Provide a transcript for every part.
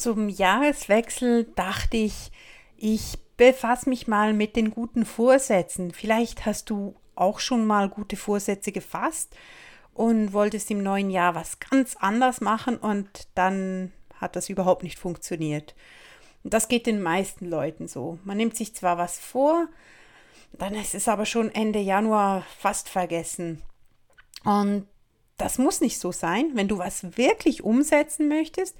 Zum Jahreswechsel dachte ich, ich befasse mich mal mit den guten Vorsätzen. Vielleicht hast du auch schon mal gute Vorsätze gefasst und wolltest im neuen Jahr was ganz anders machen und dann hat das überhaupt nicht funktioniert. Und das geht den meisten Leuten so. Man nimmt sich zwar was vor, dann ist es aber schon Ende Januar fast vergessen. Und das muss nicht so sein. Wenn du was wirklich umsetzen möchtest,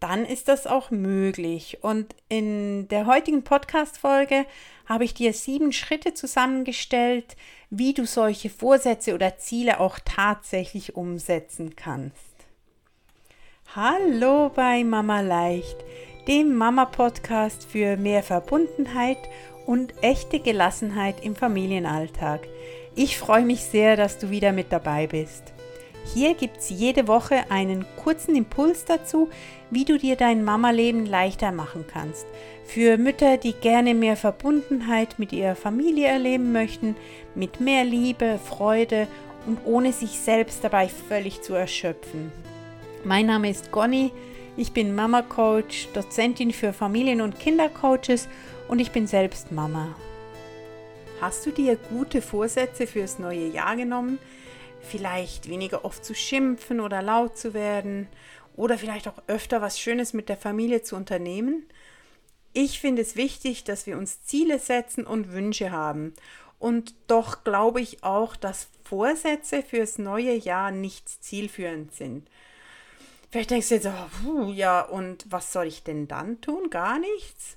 dann ist das auch möglich. Und in der heutigen Podcast-Folge habe ich dir sieben Schritte zusammengestellt, wie du solche Vorsätze oder Ziele auch tatsächlich umsetzen kannst. Hallo bei Mama Leicht, dem Mama-Podcast für mehr Verbundenheit und echte Gelassenheit im Familienalltag. Ich freue mich sehr, dass du wieder mit dabei bist. Hier gibt es jede Woche einen kurzen Impuls dazu, wie du dir dein Mama-Leben leichter machen kannst. Für Mütter, die gerne mehr Verbundenheit mit ihrer Familie erleben möchten, mit mehr Liebe, Freude und ohne sich selbst dabei völlig zu erschöpfen. Mein Name ist Conny, ich bin Mama-Coach, Dozentin für Familien- und Kindercoaches und ich bin selbst Mama. Hast du dir gute Vorsätze fürs neue Jahr genommen? Vielleicht weniger oft zu schimpfen oder laut zu werden oder vielleicht auch öfter was Schönes mit der Familie zu unternehmen. Ich finde es wichtig, dass wir uns Ziele setzen und Wünsche haben. Und doch glaube ich auch, dass Vorsätze fürs neue Jahr nicht zielführend sind. Vielleicht denkst du jetzt, oh, ja, und was soll ich denn dann tun? Gar nichts?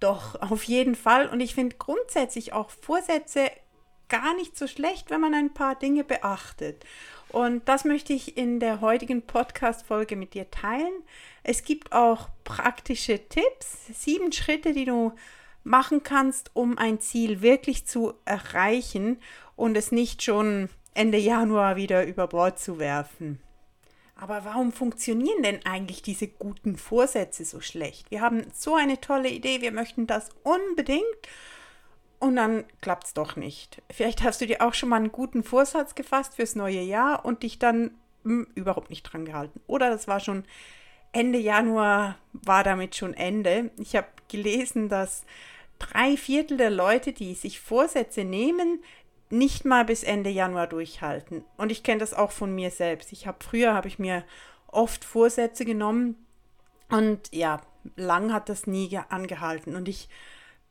Doch, auf jeden Fall. Und ich finde grundsätzlich auch Vorsätze gar nicht so schlecht, wenn man ein paar Dinge beachtet. Und das möchte ich in der heutigen Podcast-Folge mit dir teilen. Es gibt auch praktische Tipps, sieben Schritte, die du machen kannst, um ein Ziel wirklich zu erreichen und es nicht schon Ende Januar wieder über Bord zu werfen. Aber warum funktionieren denn eigentlich diese guten Vorsätze so schlecht? Wir haben so eine tolle Idee, wir möchten das unbedingt und dann klappt es doch nicht. Vielleicht hast du dir auch schon mal einen guten Vorsatz gefasst fürs neue Jahr und dich dann mh, hm, überhaupt nicht dran gehalten. Oder das war schon Ende Januar, war damit schon Ende. Ich habe gelesen, dass drei Viertel der Leute, die sich Vorsätze nehmen, nicht mal bis Ende Januar durchhalten. Und ich kenne das auch von mir selbst. Ich habe früher habe ich mir oft Vorsätze genommen und ja, lang hat das nie angehalten. Und ich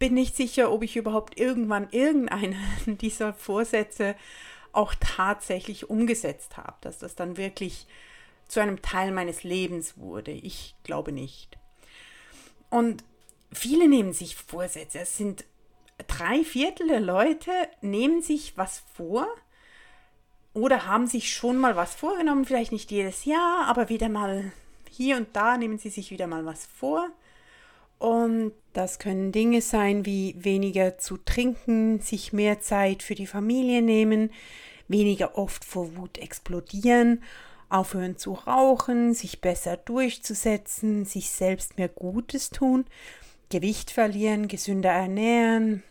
bin nicht sicher, ob ich überhaupt irgendwann irgendeinen dieser Vorsätze auch tatsächlich umgesetzt habe, dass das dann wirklich zu einem Teil meines Lebens wurde. Ich glaube nicht. Und viele nehmen sich Vorsätze. Es sind drei Viertel der Leute nehmen sich was vor oder haben sich schon mal was vorgenommen, vielleicht nicht jedes Jahr, aber wieder mal hier und da nehmen sie sich wieder mal was vor und das können Dinge sein wie weniger zu trinken, sich mehr Zeit für die Familie nehmen, weniger oft vor Wut explodieren, aufhören zu rauchen, sich besser durchzusetzen, sich selbst mehr Gutes tun, Gewicht verlieren, gesünder ernähren,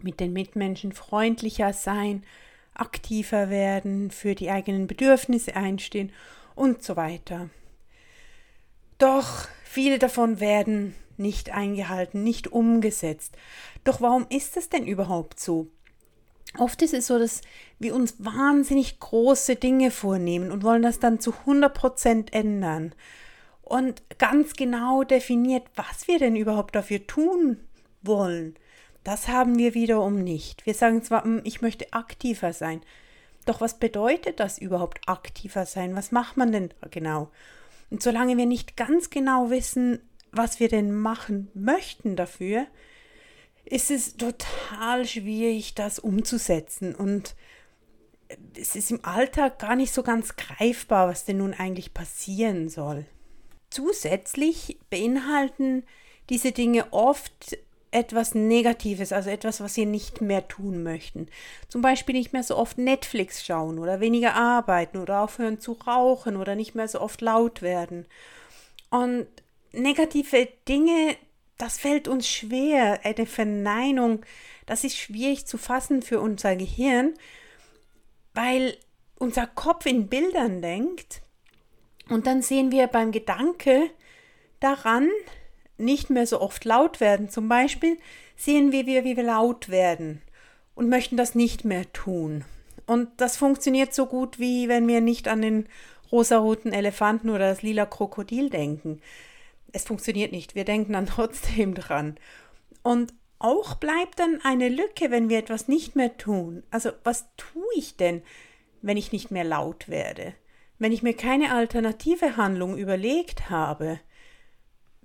mit den Mitmenschen freundlicher sein, aktiver werden, für die eigenen Bedürfnisse einstehen und so weiter. Doch viele davon werden nicht eingehalten, nicht umgesetzt. Doch warum ist es denn überhaupt so? Oft ist es so, dass wir uns wahnsinnig große Dinge vornehmen und wollen das dann zu 100% ändern. Und ganz genau definiert, was wir denn überhaupt dafür tun wollen, das haben wir wiederum nicht. Wir sagen zwar, hm, ich möchte aktiver sein. Doch was bedeutet das überhaupt aktiver sein? Was macht man denn genau? Und solange wir nicht ganz genau wissen, was wir denn machen möchten dafür, ist es total schwierig, das umzusetzen. Und es ist im Alltag gar nicht so ganz greifbar, was denn nun eigentlich passieren soll. Zusätzlich beinhalten diese Dinge oft etwas Negatives, also etwas, was sie nicht mehr tun möchten. Zum Beispiel nicht mehr so oft Netflix schauen oder weniger arbeiten oder aufhören zu rauchen oder nicht mehr so oft laut werden. Und negative Dinge, das fällt uns schwer. Eine Verneinung, das ist schwierig zu fassen für unser Gehirn, weil unser Kopf in Bildern denkt und dann sehen wir beim Gedanke daran, nicht mehr so oft laut werden. Zum Beispiel sehen wir, wie wir laut werden und möchten das nicht mehr tun. Und das funktioniert so gut, wie wenn wir nicht an den rosaroten Elefanten oder das lila Krokodil denken. Es funktioniert nicht. Wir denken dann trotzdem dran. Und auch bleibt dann eine Lücke, wenn wir etwas nicht mehr tun. Also was tue ich denn, wenn ich nicht mehr laut werde? Wenn ich mir keine alternative Handlung überlegt habe,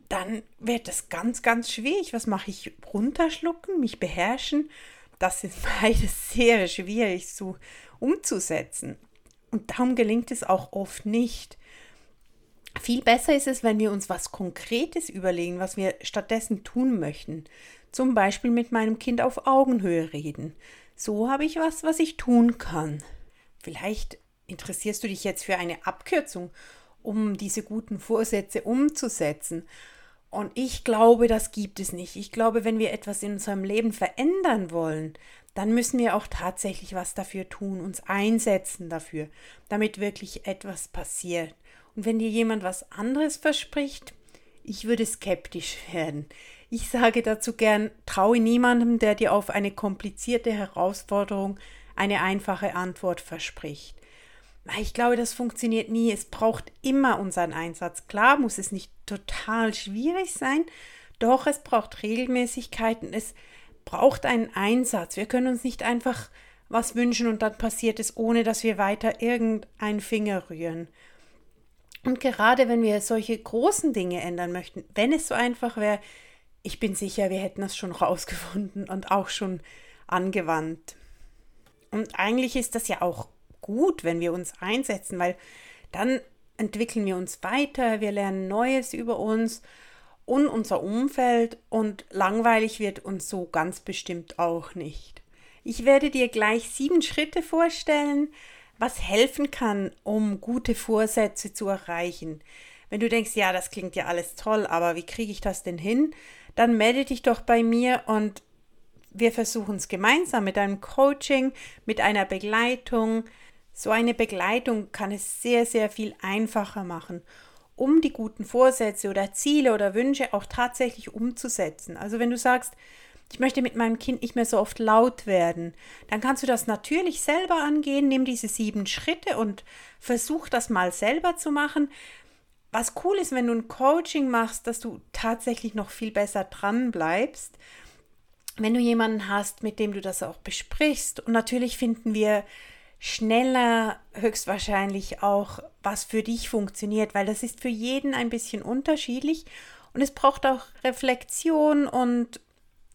dann wird es ganz, ganz schwierig. Was mache ich? Runterschlucken, mich beherrschen? Das ist beides sehr schwierig zu, umzusetzen. Und darum gelingt es auch oft nicht. Viel besser ist es, wenn wir uns was Konkretes überlegen, was wir stattdessen tun möchten. Zum Beispiel mit meinem Kind auf Augenhöhe reden. So habe ich was, was ich tun kann. Vielleicht interessierst du dich jetzt für eine Abkürzung, um diese guten Vorsätze umzusetzen. Und ich glaube, das gibt es nicht. Ich glaube, wenn wir etwas in unserem Leben verändern wollen, dann müssen wir auch tatsächlich was dafür tun, uns einsetzen dafür, damit wirklich etwas passiert. Und wenn dir jemand was anderes verspricht, ich würde skeptisch werden. Ich sage dazu gern, traue niemandem, der dir auf eine komplizierte Herausforderung eine einfache Antwort verspricht. Ich glaube, das funktioniert nie. Es braucht immer unseren Einsatz. Klar muss es nicht total schwierig sein, doch es braucht Regelmäßigkeiten. Es braucht einen Einsatz. Wir können uns nicht einfach was wünschen und dann passiert es, ohne dass wir weiter irgendeinen Finger rühren. Und gerade wenn wir solche großen Dinge ändern möchten, wenn es so einfach wäre, ich bin sicher, wir hätten das schon rausgefunden und auch schon angewandt. Und eigentlich ist das ja auch gut, wenn wir uns einsetzen, weil dann entwickeln wir uns weiter, wir lernen Neues über uns und unser Umfeld und langweilig wird uns so ganz bestimmt auch nicht. Ich werde dir gleich sieben Schritte vorstellen, was helfen kann, um gute Vorsätze zu erreichen. Wenn du denkst, ja, das klingt ja alles toll, aber wie kriege ich das denn hin? Dann melde dich doch bei mir und wir versuchen es gemeinsam mit einem Coaching, mit einer Begleitung. So eine Begleitung kann es sehr, sehr viel einfacher machen um die guten Vorsätze oder Ziele oder Wünsche auch tatsächlich umzusetzen. Also wenn du sagst, ich möchte mit meinem Kind nicht mehr so oft laut werden, dann kannst du das natürlich selber angehen, nimm diese sieben Schritte und versuch das mal selber zu machen. Was cool ist, wenn du ein Coaching machst, dass du tatsächlich noch viel besser dran bleibst. Wenn du jemanden hast, mit dem du das auch besprichst. Und natürlich finden wir schneller höchstwahrscheinlich auch, was für dich funktioniert, weil das ist für jeden ein bisschen unterschiedlich und es braucht auch Reflexion und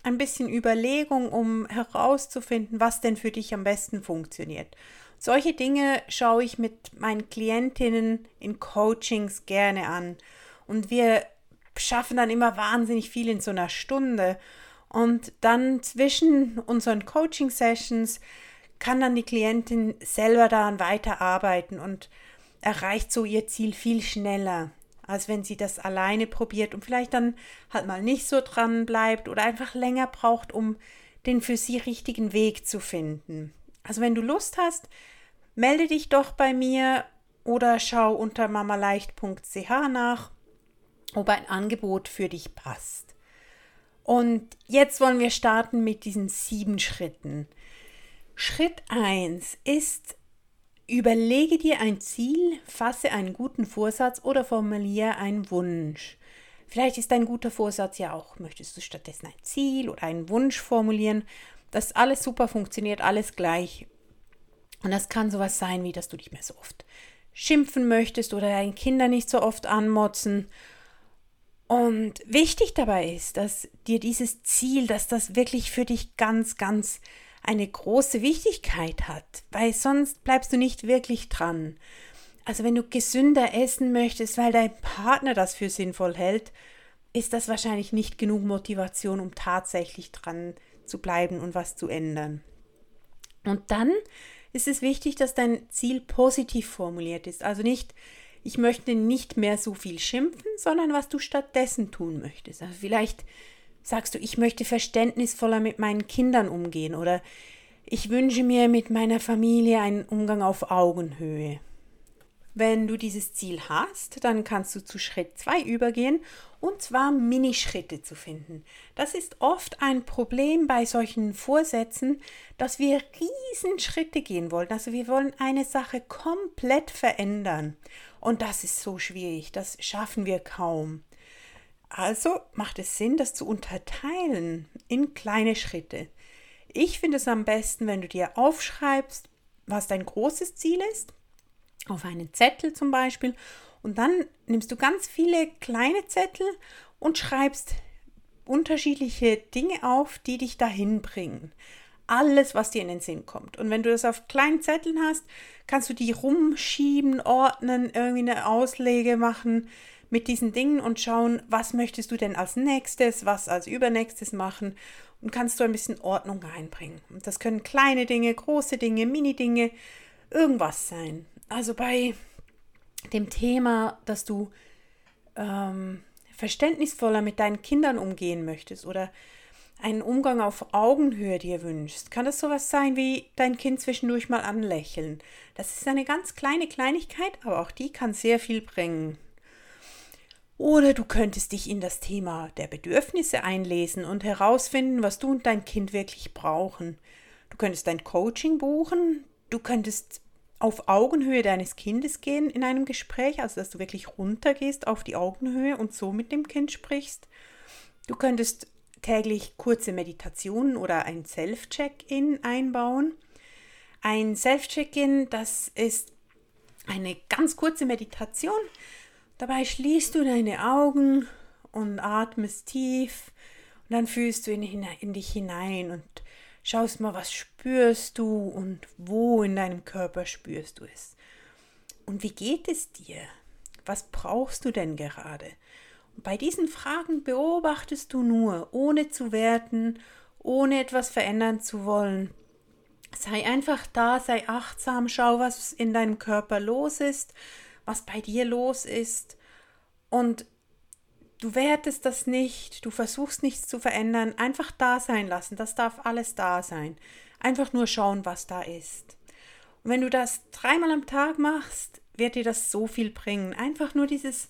ein bisschen Überlegung, um herauszufinden, was denn für dich am besten funktioniert. Solche Dinge schaue ich mit meinen Klientinnen in Coachings gerne an. Und wir schaffen dann immer wahnsinnig viel in so einer Stunde. Und dann zwischen unseren Coaching-Sessions kann dann die Klientin selber daran weiterarbeiten und erreicht so ihr Ziel viel schneller, als wenn sie das alleine probiert und vielleicht dann halt mal nicht so dran bleibt oder einfach länger braucht, um den für sie richtigen Weg zu finden. Also wenn du Lust hast, melde dich doch bei mir oder schau unter mamaleicht.ch nach, ob ein Angebot für dich passt. Und jetzt wollen wir starten mit diesen sieben Schritten. Schritt 1 ist, überlege dir ein Ziel, fasse einen guten Vorsatz oder formuliere einen Wunsch. Vielleicht ist dein guter Vorsatz ja auch, möchtest du stattdessen ein Ziel oder einen Wunsch formulieren, dass alles super funktioniert, alles gleich. Und das kann sowas sein, wie dass du nicht mehr so oft schimpfen möchtest oder deine Kinder nicht so oft anmotzen. Und wichtig dabei ist, dass dir dieses Ziel, dass das wirklich für dich ganz, ganz eine große Wichtigkeit hat, weil sonst bleibst du nicht wirklich dran. Also wenn du gesünder essen möchtest, weil dein Partner das für sinnvoll hält, ist das wahrscheinlich nicht genug Motivation, um tatsächlich dran zu bleiben und was zu ändern. Und dann ist es wichtig, dass dein Ziel positiv formuliert ist. Also nicht, ich möchte nicht mehr so viel schimpfen, sondern was du stattdessen tun möchtest. Also vielleicht sagst du, ich möchte verständnisvoller mit meinen Kindern umgehen oder ich wünsche mir mit meiner Familie einen Umgang auf Augenhöhe. Wenn du dieses Ziel hast, dann kannst du zu Schritt 2 übergehen und zwar Minischritte zu finden. Das ist oft ein Problem bei solchen Vorsätzen, dass wir Riesenschritte gehen wollen. Also wir wollen eine Sache komplett verändern. Und das ist so schwierig, das schaffen wir kaum. Also macht es Sinn, das zu unterteilen in kleine Schritte. Ich finde es am besten, wenn du dir aufschreibst, was dein großes Ziel ist auf einen Zettel zum Beispiel. Und dann nimmst du ganz viele kleine Zettel und schreibst unterschiedliche Dinge auf, die dich dahin bringen. Alles, was dir in den Sinn kommt. Und wenn du das auf kleinen Zetteln hast, kannst du die rumschieben, ordnen, irgendwie eine Auslege machen mit diesen Dingen und schauen, was möchtest du denn als nächstes, was als übernächstes machen und kannst du ein bisschen Ordnung reinbringen. Und das können kleine Dinge, große Dinge, Mini-Dinge, irgendwas sein also bei dem Thema, dass du ähm, verständnisvoller mit deinen Kindern umgehen möchtest oder einen Umgang auf Augenhöhe dir wünschst, kann das sowas sein wie dein Kind zwischendurch mal anlächeln. Das ist eine ganz kleine Kleinigkeit, aber auch die kann sehr viel bringen. Oder du könntest dich in das Thema der Bedürfnisse einlesen und herausfinden, was du und dein Kind wirklich brauchen. Du könntest dein Coaching buchen, du könntest auf Augenhöhe deines Kindes gehen in einem Gespräch, also dass du wirklich runtergehst auf die Augenhöhe und so mit dem Kind sprichst. Du könntest täglich kurze Meditationen oder ein Self-Check-In einbauen. Ein Self-Check-In, das ist eine ganz kurze Meditation. Dabei schließt du deine Augen und atmest tief und dann fühlst du in, in dich hinein und schaust mal, was spürst du und wo in deinem Körper spürst du es. Und wie geht es dir? Was brauchst du denn gerade? Und bei diesen Fragen beobachtest du nur, ohne zu werten, ohne etwas verändern zu wollen. Sei einfach da, sei achtsam, schau, was in deinem Körper los ist, was bei dir los ist und Du wertest das nicht, du versuchst nichts zu verändern, einfach da sein lassen, das darf alles da sein. Einfach nur schauen, was da ist. Und wenn du das dreimal am Tag machst, wird dir das so viel bringen. Einfach nur dieses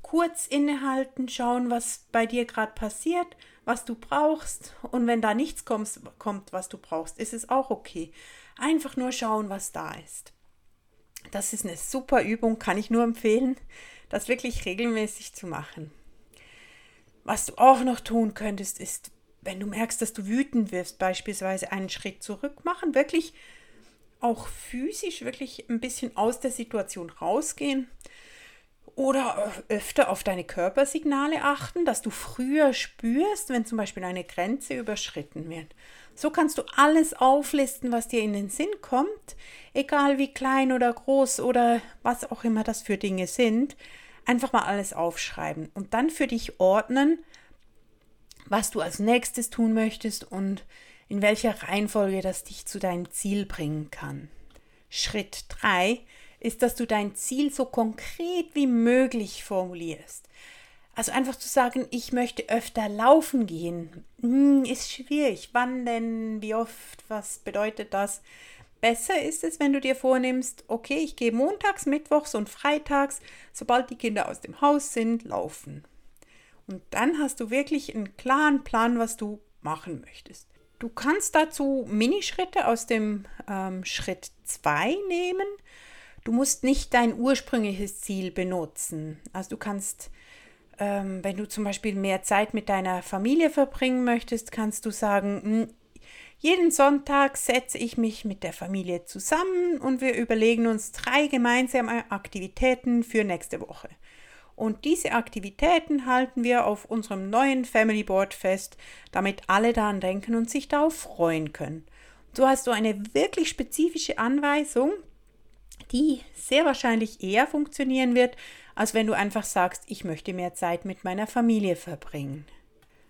kurz innehalten, schauen, was bei dir gerade passiert, was du brauchst. Und wenn da nichts kommt, kommt, was du brauchst, ist es auch okay. Einfach nur schauen, was da ist. Das ist eine super Übung, kann ich nur empfehlen, das wirklich regelmäßig zu machen. Was du auch noch tun könntest, ist, wenn du merkst, dass du wütend wirst, beispielsweise einen Schritt zurück machen, wirklich auch physisch wirklich ein bisschen aus der Situation rausgehen oder öfter auf deine Körpersignale achten, dass du früher spürst, wenn zum Beispiel eine Grenze überschritten wird. So kannst du alles auflisten, was dir in den Sinn kommt, egal wie klein oder groß oder was auch immer das für Dinge sind einfach mal alles aufschreiben und dann für dich ordnen, was du als nächstes tun möchtest und in welcher Reihenfolge das dich zu deinem Ziel bringen kann. Schritt 3 ist, dass du dein Ziel so konkret wie möglich formulierst. Also einfach zu sagen, ich möchte öfter laufen gehen, hm, ist schwierig. Wann denn? Wie oft? Was bedeutet das? Besser ist es, wenn du dir vornimmst, okay, ich gehe montags, mittwochs und freitags, sobald die Kinder aus dem Haus sind, laufen. Und dann hast du wirklich einen klaren Plan, was du machen möchtest. Du kannst dazu Minischritte aus dem ähm, Schritt 2 nehmen. Du musst nicht dein ursprüngliches Ziel benutzen. Also du kannst, ähm, wenn du zum Beispiel mehr Zeit mit deiner Familie verbringen möchtest, kannst du sagen, hm, jeden Sonntag setze ich mich mit der Familie zusammen und wir überlegen uns drei gemeinsame Aktivitäten für nächste Woche. Und diese Aktivitäten halten wir auf unserem neuen Family Board fest, damit alle daran denken und sich darauf freuen können. So hast du eine wirklich spezifische Anweisung, die sehr wahrscheinlich eher funktionieren wird, als wenn du einfach sagst, ich möchte mehr Zeit mit meiner Familie verbringen.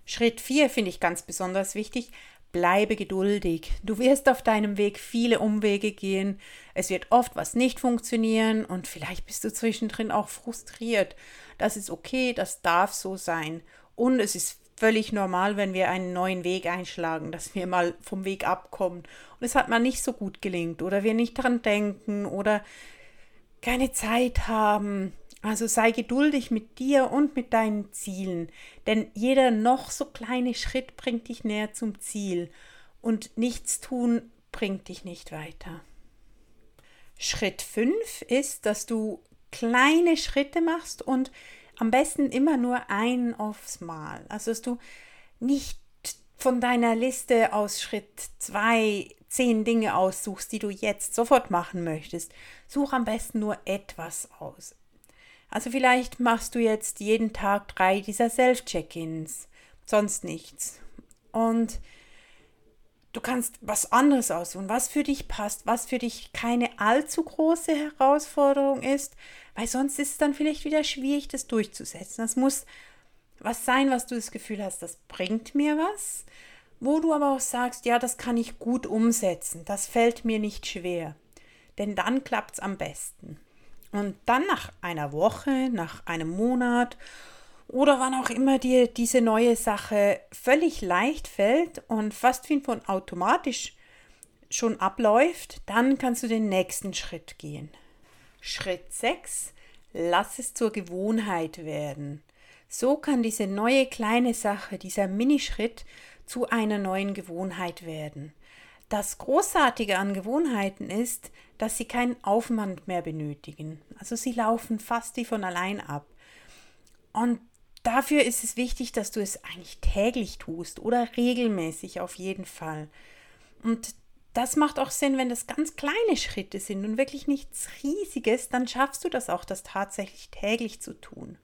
Schritt 4 finde ich ganz besonders wichtig. Bleibe geduldig. Du wirst auf deinem Weg viele Umwege gehen. Es wird oft was nicht funktionieren und vielleicht bist du zwischendrin auch frustriert. Das ist okay, das darf so sein. Und es ist völlig normal, wenn wir einen neuen Weg einschlagen, dass wir mal vom Weg abkommen und es hat mal nicht so gut gelingt oder wir nicht daran denken oder keine Zeit haben. Also sei geduldig mit dir und mit deinen Zielen, denn jeder noch so kleine Schritt bringt dich näher zum Ziel und nichts tun bringt dich nicht weiter. Schritt 5 ist, dass du kleine Schritte machst und am besten immer nur einen aufs Mal. Also dass du nicht von deiner Liste aus Schritt 2 zehn Dinge aussuchst, die du jetzt sofort machen möchtest. Such am besten nur etwas aus. Also vielleicht machst du jetzt jeden Tag drei dieser Self-Check-ins, sonst nichts. Und Du kannst was anderes aussuchen, was für dich passt, was für dich keine allzu große Herausforderung ist, weil sonst ist es dann vielleicht wieder schwierig, das durchzusetzen. Das muss was sein, was du das Gefühl hast, das bringt mir was, wo du aber auch sagst, ja, das kann ich gut umsetzen, das fällt mir nicht schwer. Denn dann klappt es am besten. Und dann nach einer Woche, nach einem Monat oder wann auch immer dir diese neue Sache völlig leicht fällt und fast wie von automatisch schon abläuft, dann kannst du den nächsten Schritt gehen. Schritt 6. Lass es zur Gewohnheit werden. So kann diese neue kleine Sache, dieser Minischritt zu einer neuen Gewohnheit werden. Das Großartige an Gewohnheiten ist, dass sie keinen Aufwand mehr benötigen. Also sie laufen fast wie von allein ab. Und dafür ist es wichtig, dass du es eigentlich täglich tust oder regelmäßig auf jeden Fall. Und das macht auch Sinn, wenn das ganz kleine Schritte sind und wirklich nichts Riesiges, dann schaffst du das auch, das tatsächlich täglich zu tun.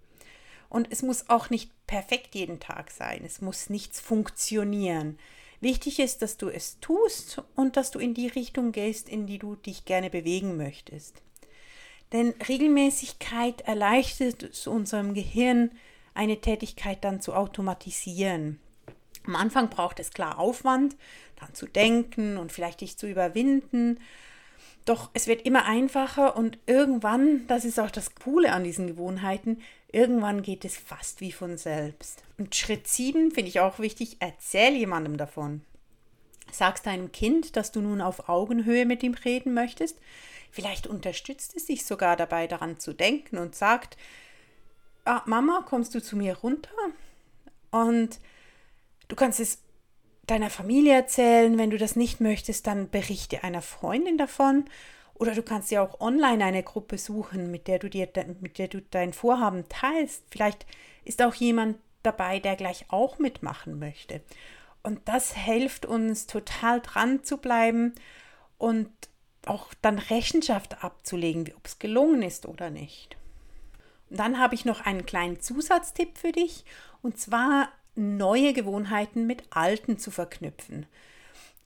Und es muss auch nicht perfekt jeden Tag sein, es muss nichts funktionieren. Wichtig ist, dass du es tust und dass du in die Richtung gehst, in die du dich gerne bewegen möchtest. Denn Regelmäßigkeit erleichtert es unserem Gehirn, eine Tätigkeit dann zu automatisieren. Am Anfang braucht es klar Aufwand, dann zu denken und vielleicht dich zu überwinden. Doch es wird immer einfacher und irgendwann, das ist auch das Coole an diesen Gewohnheiten, irgendwann geht es fast wie von selbst. Und Schritt 7 finde ich auch wichtig, erzähl jemandem davon. Sagst deinem Kind, dass du nun auf Augenhöhe mit ihm reden möchtest. Vielleicht unterstützt es sich sogar dabei, daran zu denken und sagt, ah, Mama, kommst du zu mir runter? Und du kannst es deiner Familie erzählen. Wenn du das nicht möchtest, dann berichte einer Freundin davon. Oder du kannst ja auch online eine Gruppe suchen, mit der du dir, mit der du dein Vorhaben teilst. Vielleicht ist auch jemand dabei, der gleich auch mitmachen möchte. Und das hilft uns total dran zu bleiben und auch dann Rechenschaft abzulegen, ob es gelungen ist oder nicht. Dann habe ich noch einen kleinen Zusatztipp für dich, und zwar neue Gewohnheiten mit alten zu verknüpfen.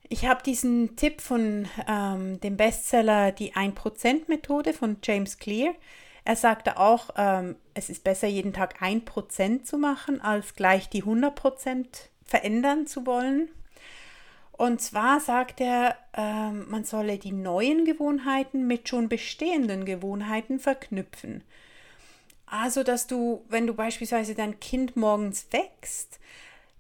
Ich habe diesen Tipp von ähm, dem Bestseller Die 1%-Methode von James Clear. Er sagte auch, ähm, es ist besser, jeden Tag 1% zu machen, als gleich die 100% verändern zu wollen. Und zwar sagt er, ähm, man solle die neuen Gewohnheiten mit schon bestehenden Gewohnheiten verknüpfen. Also, dass du, wenn du beispielsweise dein Kind morgens wächst,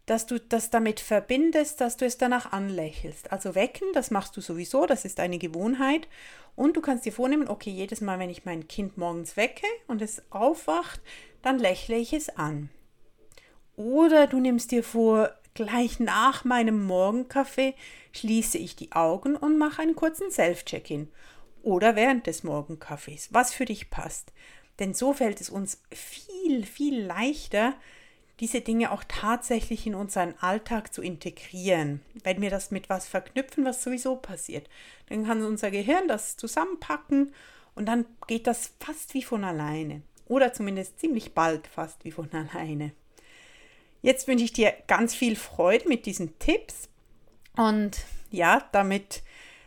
dass du das damit verbindest, dass du es danach anlächelst. Also wecken, das machst du sowieso, das ist eine Gewohnheit. Und du kannst dir vornehmen, okay, jedes Mal, wenn ich mein Kind morgens wecke und es aufwacht, dann lächle ich es an. Oder du nimmst dir vor, gleich nach meinem Morgenkaffee schließe ich die Augen und mache einen kurzen Self-Check-in. Oder während des Morgenkaffees, was für dich passt. Denn so fällt es uns viel, viel leichter, diese Dinge auch tatsächlich in unseren Alltag zu integrieren. Wenn wir das mit was verknüpfen, was sowieso passiert, dann kann unser Gehirn das zusammenpacken und dann geht das fast wie von alleine. Oder zumindest ziemlich bald fast wie von alleine. Jetzt wünsche ich dir ganz viel Freude mit diesen Tipps und ja, damit,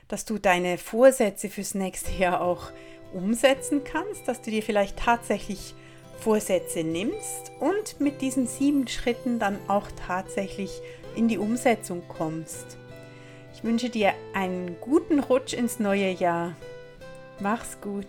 dass du deine Vorsätze fürs nächste Jahr auch umsetzen kannst, dass du dir vielleicht tatsächlich Vorsätze nimmst und mit diesen sieben Schritten dann auch tatsächlich in die Umsetzung kommst. Ich wünsche dir einen guten Rutsch ins neue Jahr. Mach's gut.